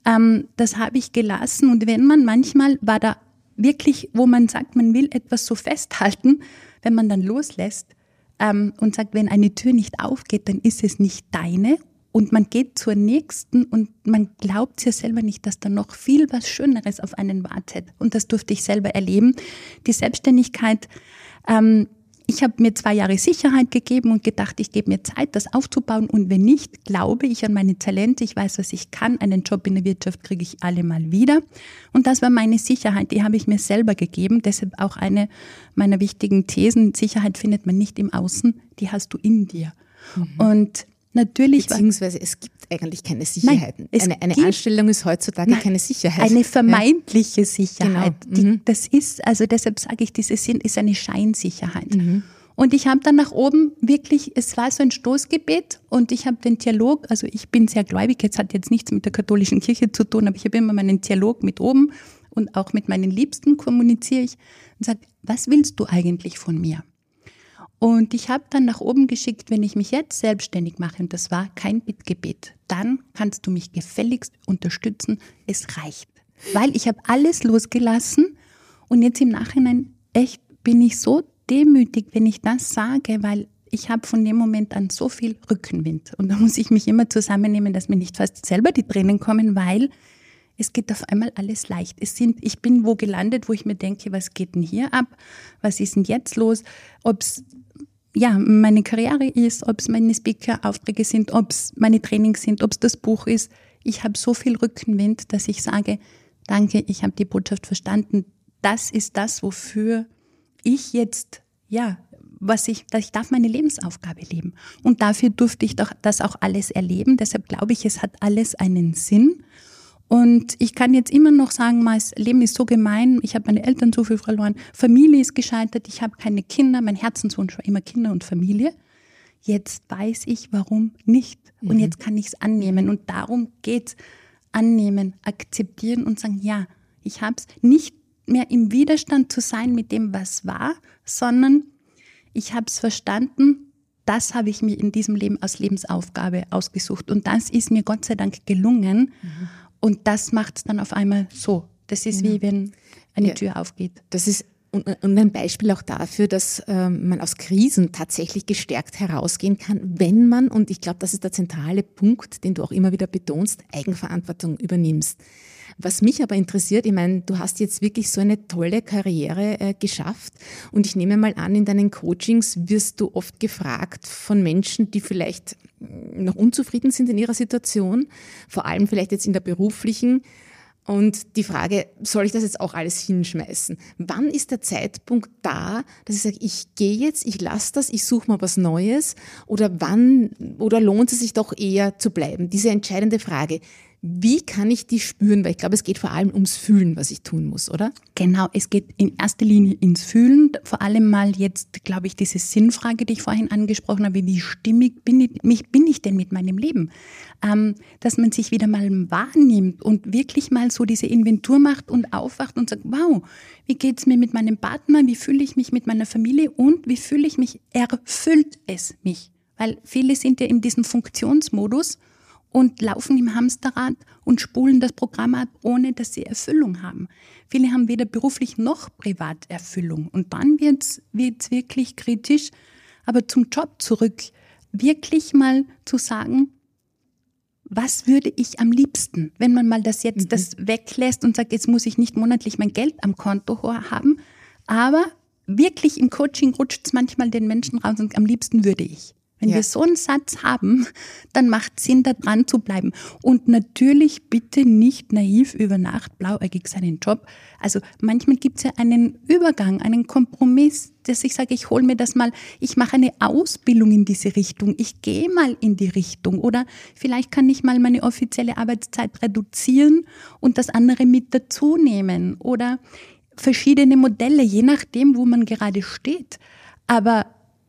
Ähm, das habe ich gelassen und wenn man manchmal war da wirklich, wo man sagt, man will etwas so festhalten, wenn man dann loslässt ähm, und sagt, wenn eine Tür nicht aufgeht, dann ist es nicht deine und man geht zur nächsten und man glaubt ja selber nicht, dass da noch viel was Schöneres auf einen wartet. Und das durfte ich selber erleben. Die Selbstständigkeit, ähm, ich habe mir zwei Jahre Sicherheit gegeben und gedacht, ich gebe mir Zeit, das aufzubauen. Und wenn nicht, glaube ich an meine Talente. Ich weiß, was ich kann. Einen Job in der Wirtschaft kriege ich alle mal wieder. Und das war meine Sicherheit, die habe ich mir selber gegeben. Deshalb auch eine meiner wichtigen Thesen. Sicherheit findet man nicht im Außen, die hast du in dir. Mhm. Und Natürlich. Beziehungsweise es gibt eigentlich keine Sicherheiten. Nein, eine, eine Anstellung ist heutzutage nein, keine Sicherheit. Eine vermeintliche. Sicherheit. Genau. Die, mhm. Das ist, also deshalb sage ich, diese Sinn ist eine Scheinsicherheit. Mhm. Und ich habe dann nach oben wirklich, es war so ein Stoßgebet und ich habe den Dialog, also ich bin sehr gläubig, jetzt hat jetzt nichts mit der katholischen Kirche zu tun, aber ich habe immer meinen Dialog mit oben und auch mit meinen Liebsten kommuniziere ich und sage, was willst du eigentlich von mir? Und ich habe dann nach oben geschickt, wenn ich mich jetzt selbstständig mache, und das war kein Bittgebet, dann kannst du mich gefälligst unterstützen. Es reicht. Weil ich habe alles losgelassen und jetzt im Nachhinein echt bin ich so demütig, wenn ich das sage, weil ich habe von dem Moment an so viel Rückenwind. Und da muss ich mich immer zusammennehmen, dass mir nicht fast selber die Tränen kommen, weil es geht auf einmal alles leicht. Es sind, ich bin wo gelandet, wo ich mir denke, was geht denn hier ab? Was ist denn jetzt los? Ob es ja, meine Karriere ist, ob es meine Speaker-Aufträge sind, ob es meine Trainings sind, ob es das Buch ist. Ich habe so viel Rückenwind, dass ich sage, danke, ich habe die Botschaft verstanden. Das ist das, wofür ich jetzt, ja, was ich, ich darf meine Lebensaufgabe leben. Und dafür durfte ich doch das auch alles erleben. Deshalb glaube ich, es hat alles einen Sinn. Und ich kann jetzt immer noch sagen, mein Leben ist so gemein, ich habe meine Eltern so viel verloren, Familie ist gescheitert, ich habe keine Kinder, mein Herzenswunsch war immer Kinder und Familie. Jetzt weiß ich, warum nicht. Und mhm. jetzt kann ich es annehmen. Und darum geht's annehmen, akzeptieren und sagen, ja, ich habe es nicht mehr im Widerstand zu sein mit dem, was war, sondern ich habe es verstanden, das habe ich mir in diesem Leben als Lebensaufgabe ausgesucht. Und das ist mir Gott sei Dank gelungen. Mhm. Und das macht es dann auf einmal so. Das ist ja. wie wenn eine ja. Tür aufgeht. Das ist und, ein Beispiel auch dafür, dass ähm, man aus Krisen tatsächlich gestärkt herausgehen kann, wenn man, und ich glaube, das ist der zentrale Punkt, den du auch immer wieder betonst, Eigenverantwortung übernimmst. Was mich aber interessiert, ich meine, du hast jetzt wirklich so eine tolle Karriere äh, geschafft und ich nehme mal an, in deinen Coachings wirst du oft gefragt von Menschen, die vielleicht noch unzufrieden sind in ihrer Situation, vor allem vielleicht jetzt in der beruflichen. Und die Frage, soll ich das jetzt auch alles hinschmeißen? Wann ist der Zeitpunkt da, dass ich sage, ich gehe jetzt, ich lasse das, ich suche mal was Neues? Oder wann, oder lohnt es sich doch eher zu bleiben? Diese entscheidende Frage. Wie kann ich die spüren? Weil ich glaube, es geht vor allem ums Fühlen, was ich tun muss, oder? Genau, es geht in erster Linie ins Fühlen. Vor allem mal jetzt, glaube ich, diese Sinnfrage, die ich vorhin angesprochen habe, wie stimmig bin ich, bin ich denn mit meinem Leben? Ähm, dass man sich wieder mal wahrnimmt und wirklich mal so diese Inventur macht und aufwacht und sagt, wow, wie geht's mir mit meinem Partner? Wie fühle ich mich mit meiner Familie? Und wie fühle ich mich? Erfüllt es mich? Weil viele sind ja in diesem Funktionsmodus und laufen im Hamsterrad und spulen das Programm ab, ohne dass sie Erfüllung haben. Viele haben weder beruflich noch privat Erfüllung. Und dann wird es wirklich kritisch. Aber zum Job zurück, wirklich mal zu sagen, was würde ich am liebsten, wenn man mal das jetzt mhm. das weglässt und sagt, jetzt muss ich nicht monatlich mein Geld am Konto haben, aber wirklich im Coaching rutscht es manchmal den Menschen raus und am liebsten würde ich. Wenn ja. wir so einen Satz haben, dann macht Sinn, da dran zu bleiben. Und natürlich bitte nicht naiv über Nacht blauäugig seinen Job. Also manchmal gibt es ja einen Übergang, einen Kompromiss, dass ich sage, ich hole mir das mal, ich mache eine Ausbildung in diese Richtung, ich gehe mal in die Richtung oder vielleicht kann ich mal meine offizielle Arbeitszeit reduzieren und das andere mit dazu nehmen oder verschiedene Modelle, je nachdem, wo man gerade steht. Aber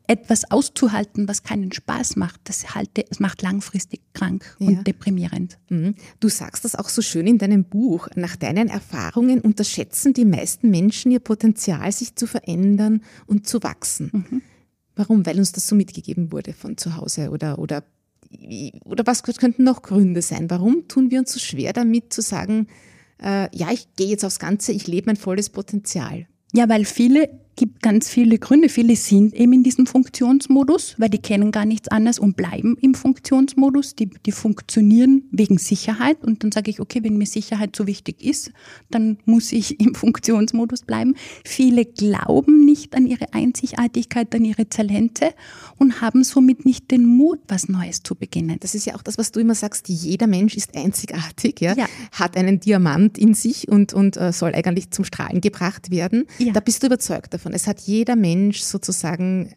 etwas auszuhalten, was keinen Spaß macht, das, halte, das macht langfristig krank ja. und deprimierend. Mhm. Du sagst das auch so schön in deinem Buch. Nach deinen Erfahrungen unterschätzen die meisten Menschen ihr Potenzial, sich zu verändern und zu wachsen. Mhm. Warum? Weil uns das so mitgegeben wurde von zu Hause oder, oder, oder was könnten noch Gründe sein? Warum tun wir uns so schwer damit zu sagen, äh, ja, ich gehe jetzt aufs Ganze, ich lebe mein volles Potenzial? Ja, weil viele gibt ganz viele Gründe. Viele sind eben in diesem Funktionsmodus, weil die kennen gar nichts anderes und bleiben im Funktionsmodus. Die, die funktionieren wegen Sicherheit. Und dann sage ich, okay, wenn mir Sicherheit so wichtig ist, dann muss ich im [LAUGHS] Funktionsmodus bleiben. Viele glauben nicht an ihre Einzigartigkeit, an ihre Talente und haben somit nicht den Mut, was Neues zu beginnen. Das ist ja auch das, was du immer sagst, jeder Mensch ist einzigartig, ja? ja. hat einen Diamant in sich und, und äh, soll eigentlich zum Strahlen gebracht werden. Ja. Da bist du überzeugt davon. Es hat jeder Mensch sozusagen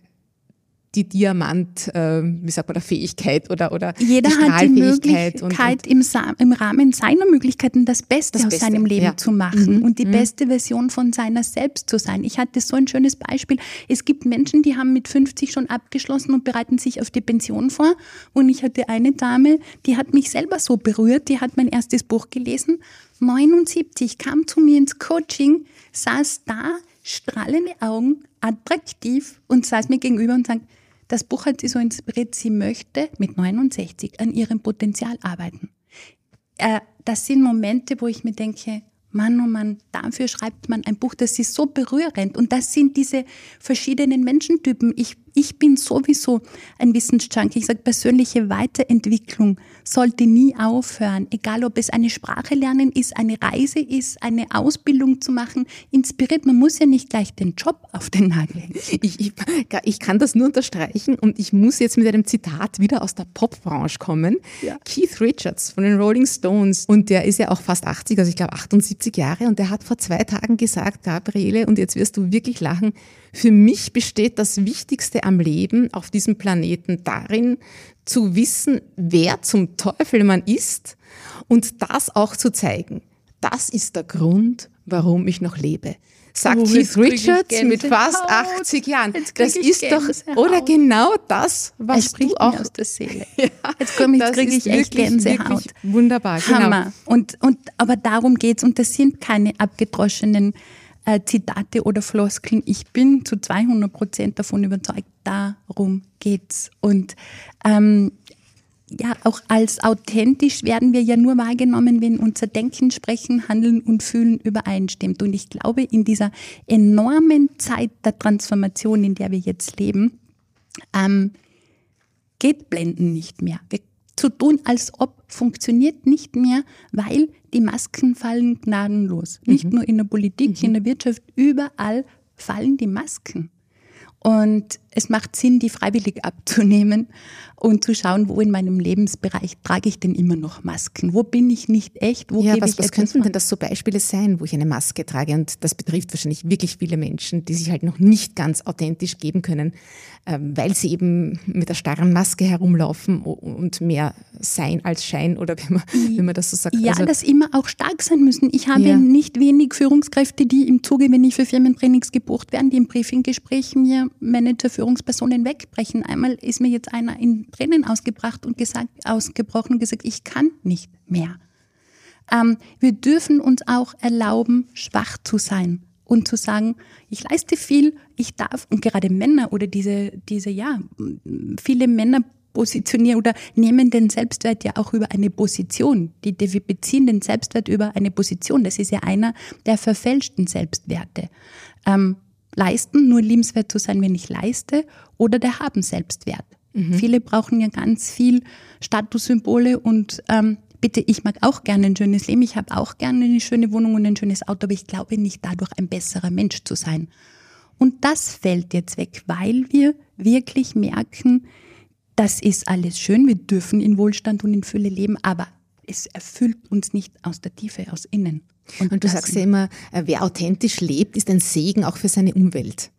die Diamant, äh, wie sagt man, der Fähigkeit oder, oder Jeder die hat die Möglichkeit und, und im, im, Rahmen seiner Möglichkeiten das Beste, das Beste aus seinem Leben ja. zu machen mhm. und die mhm. beste Version von seiner selbst zu sein. Ich hatte so ein schönes Beispiel. Es gibt Menschen, die haben mit 50 schon abgeschlossen und bereiten sich auf die Pension vor. Und ich hatte eine Dame, die hat mich selber so berührt, die hat mein erstes Buch gelesen. 79, kam zu mir ins Coaching, saß da, strahlende Augen, attraktiv und saß mir gegenüber und sagt, das Buch hat sie so inspiriert, sie möchte mit 69 an ihrem Potenzial arbeiten. Äh, das sind Momente, wo ich mir denke, Mann, oh Mann, dafür schreibt man ein Buch, das ist so berührend. Und das sind diese verschiedenen Menschentypen. Ich ich bin sowieso ein Wissensjunkie. Ich sage, persönliche Weiterentwicklung sollte nie aufhören. Egal, ob es eine Sprache lernen ist, eine Reise ist, eine Ausbildung zu machen. Inspiriert, man muss ja nicht gleich den Job auf den Nagel hängen. Ich, ich, ich kann das nur unterstreichen und ich muss jetzt mit einem Zitat wieder aus der Popbranche kommen. Ja. Keith Richards von den Rolling Stones. Und der ist ja auch fast 80, also ich glaube 78 Jahre. Und der hat vor zwei Tagen gesagt, Gabriele, und jetzt wirst du wirklich lachen, für mich besteht das Wichtigste am Leben auf diesem Planeten darin, zu wissen, wer zum Teufel man ist und das auch zu zeigen. Das ist der Grund, warum ich noch lebe. Sagt oh, Keith Richards mit fast 80 Jahren. Das ist doch, oder genau das, was du auch aus der Seele. [LAUGHS] ja, jetzt komme ich, kriege ich echt Gänsehaut. Wunderbar, genau. Hammer. Und, und, aber darum geht's und das sind keine abgedroschenen äh, Zitate oder Floskeln. Ich bin zu 200 Prozent davon überzeugt, darum geht's. Und ähm, ja, auch als authentisch werden wir ja nur wahrgenommen, wenn unser Denken, Sprechen, Handeln und Fühlen übereinstimmt. Und ich glaube, in dieser enormen Zeit der Transformation, in der wir jetzt leben, ähm, geht Blenden nicht mehr. Wir zu tun, als ob funktioniert nicht mehr, weil die Masken fallen gnadenlos. Mhm. Nicht nur in der Politik, mhm. in der Wirtschaft, überall fallen die Masken. Und es macht Sinn, die freiwillig abzunehmen und zu schauen, wo in meinem Lebensbereich trage ich denn immer noch Masken? Wo bin ich nicht echt? Wo ja, gebe was, ich was könnten denn das so Beispiele sein, wo ich eine Maske trage? Und das betrifft wahrscheinlich wirklich viele Menschen, die sich halt noch nicht ganz authentisch geben können, ähm, weil sie eben mit der starren Maske herumlaufen und mehr sein als Schein oder wie man, wie man das so sagt. Ja, also, dass immer auch stark sein müssen. Ich habe ja. nicht wenig Führungskräfte, die im Zuge, wenn ich für Firmentrainings gebucht werden, die im Briefinggespräch mir Manager, Führungspersonen wegbrechen. Einmal ist mir jetzt einer in Tränen ausgebracht und gesagt, ausgebrochen und gesagt, ich kann nicht mehr. Ähm, wir dürfen uns auch erlauben, schwach zu sein und zu sagen, ich leiste viel, ich darf, und gerade Männer oder diese, diese, ja, viele Männer positionieren oder nehmen den Selbstwert ja auch über eine Position. Die, die beziehen den Selbstwert über eine Position. Das ist ja einer der verfälschten Selbstwerte. Ähm, leisten, nur liebenswert zu sein, wenn ich leiste, oder der haben Selbstwert. Mhm. Viele brauchen ja ganz viel Statussymbole und ähm, bitte, ich mag auch gerne ein schönes Leben, ich habe auch gerne eine schöne Wohnung und ein schönes Auto, aber ich glaube nicht dadurch ein besserer Mensch zu sein. Und das fällt jetzt weg, weil wir wirklich merken, das ist alles schön, wir dürfen in Wohlstand und in Fülle leben, aber es erfüllt uns nicht aus der Tiefe, aus innen. Und, und du sagst ja immer, äh, wer authentisch lebt, ist ein Segen auch für seine Umwelt.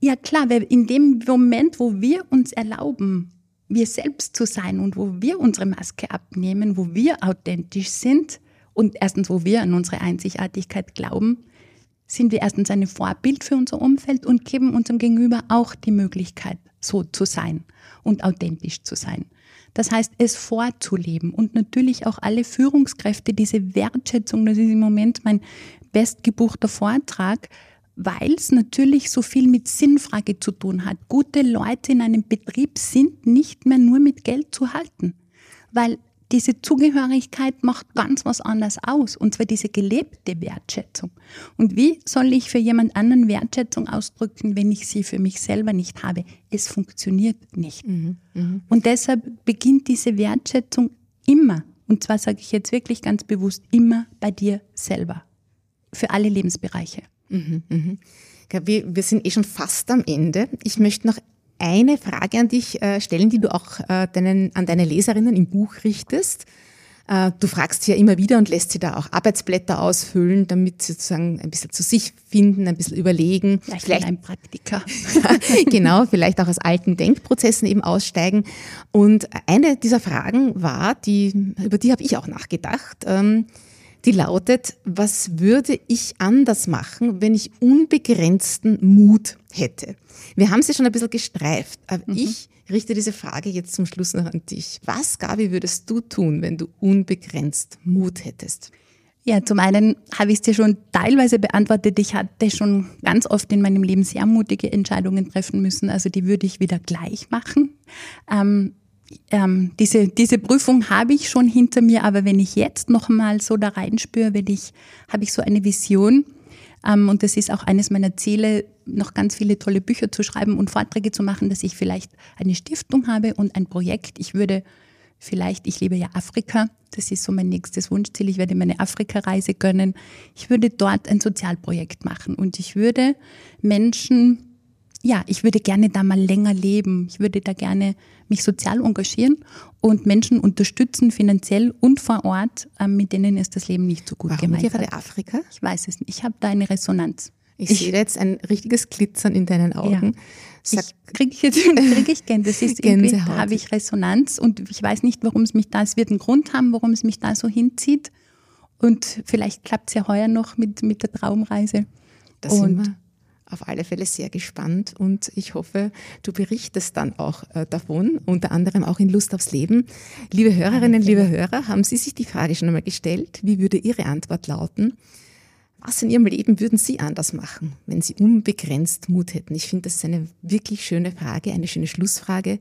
Ja klar, in dem Moment, wo wir uns erlauben, wir selbst zu sein und wo wir unsere Maske abnehmen, wo wir authentisch sind und erstens, wo wir an unsere Einzigartigkeit glauben, sind wir erstens ein Vorbild für unser Umfeld und geben unserem Gegenüber auch die Möglichkeit, so zu sein und authentisch zu sein. Das heißt, es vorzuleben und natürlich auch alle Führungskräfte, diese Wertschätzung, das ist im Moment mein bestgebuchter Vortrag, weil es natürlich so viel mit Sinnfrage zu tun hat. Gute Leute in einem Betrieb sind nicht mehr nur mit Geld zu halten, weil diese Zugehörigkeit macht ganz was anderes aus, und zwar diese gelebte Wertschätzung. Und wie soll ich für jemand anderen Wertschätzung ausdrücken, wenn ich sie für mich selber nicht habe? Es funktioniert nicht. Mhm, mh. Und deshalb beginnt diese Wertschätzung immer, und zwar sage ich jetzt wirklich ganz bewusst, immer bei dir selber. Für alle Lebensbereiche. Mhm, mh. Wir, wir sind eh schon fast am Ende. Ich möchte noch eine Frage an dich äh, stellen, die du auch äh, deinen, an deine Leserinnen im Buch richtest. Äh, du fragst sie ja immer wieder und lässt sie da auch Arbeitsblätter ausfüllen, damit sie sozusagen ein bisschen zu sich finden, ein bisschen überlegen. Ich vielleicht ein Praktiker. [LAUGHS] genau, vielleicht auch aus alten Denkprozessen eben aussteigen. Und eine dieser Fragen war, die, über die habe ich auch nachgedacht. Ähm, die lautet, was würde ich anders machen, wenn ich unbegrenzten Mut hätte? Wir haben sie schon ein bisschen gestreift, aber mhm. ich richte diese Frage jetzt zum Schluss noch an dich. Was, Gabi, würdest du tun, wenn du unbegrenzt Mut hättest? Ja, zum einen habe ich es dir schon teilweise beantwortet. Ich hatte schon ganz oft in meinem Leben sehr mutige Entscheidungen treffen müssen. Also die würde ich wieder gleich machen. Ähm, ähm, diese, diese Prüfung habe ich schon hinter mir, aber wenn ich jetzt noch mal so da reinspüre, wenn ich, habe ich so eine Vision, ähm, und das ist auch eines meiner Ziele, noch ganz viele tolle Bücher zu schreiben und Vorträge zu machen, dass ich vielleicht eine Stiftung habe und ein Projekt. Ich würde vielleicht, ich liebe ja Afrika, das ist so mein nächstes Wunschziel, ich werde meine Afrika-Reise gönnen. Ich würde dort ein Sozialprojekt machen und ich würde Menschen ja, ich würde gerne da mal länger leben. Ich würde da gerne mich sozial engagieren und Menschen unterstützen, finanziell und vor Ort, ähm, mit denen ist das Leben nicht so gut Warum gemeint gerade Afrika? Ich weiß es nicht. Ich habe da eine Resonanz. Ich, ich sehe jetzt ein richtiges Glitzern in deinen Augen. Ja. Sag, ich kriege ich jetzt [LAUGHS] krieg ich Gänsehaut. Das ist irgendwie, da habe ich Resonanz und ich weiß nicht, warum es mich da, es wird einen Grund haben, warum es mich da so hinzieht. Und vielleicht klappt es ja heuer noch mit, mit der Traumreise. Das und auf alle Fälle sehr gespannt und ich hoffe, du berichtest dann auch äh, davon, unter anderem auch in Lust aufs Leben. Liebe Hörerinnen, liebe Hörer, haben Sie sich die Frage schon einmal gestellt? Wie würde Ihre Antwort lauten? Was in Ihrem Leben würden Sie anders machen, wenn Sie unbegrenzt Mut hätten? Ich finde, das ist eine wirklich schöne Frage, eine schöne Schlussfrage.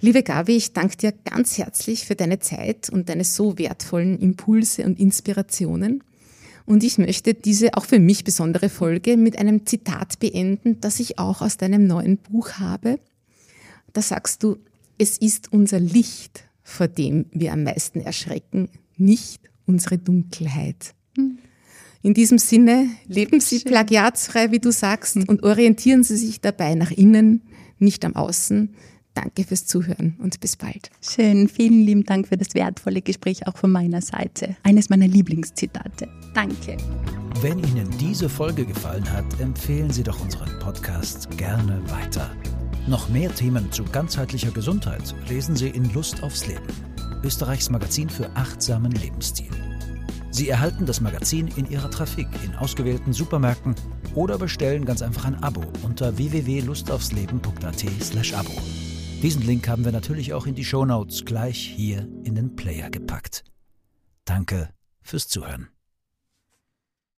Liebe Gabi, ich danke dir ganz herzlich für deine Zeit und deine so wertvollen Impulse und Inspirationen. Und ich möchte diese auch für mich besondere Folge mit einem Zitat beenden, das ich auch aus deinem neuen Buch habe. Da sagst du, es ist unser Licht, vor dem wir am meisten erschrecken, nicht unsere Dunkelheit. Hm. In diesem Sinne, leben Sie plagiatsfrei, wie du sagst, und orientieren Sie sich dabei nach innen, nicht am Außen. Danke fürs Zuhören und bis bald. Schön, vielen lieben Dank für das wertvolle Gespräch auch von meiner Seite. Eines meiner Lieblingszitate. Danke. Wenn Ihnen diese Folge gefallen hat, empfehlen Sie doch unseren Podcast gerne weiter. Noch mehr Themen zu ganzheitlicher Gesundheit lesen Sie in Lust aufs Leben, Österreichs Magazin für achtsamen Lebensstil. Sie erhalten das Magazin in Ihrer Trafik in ausgewählten Supermärkten oder bestellen ganz einfach ein Abo unter www.lustaufsleben.at/abo. Diesen Link haben wir natürlich auch in die Show Notes gleich hier in den Player gepackt. Danke fürs Zuhören.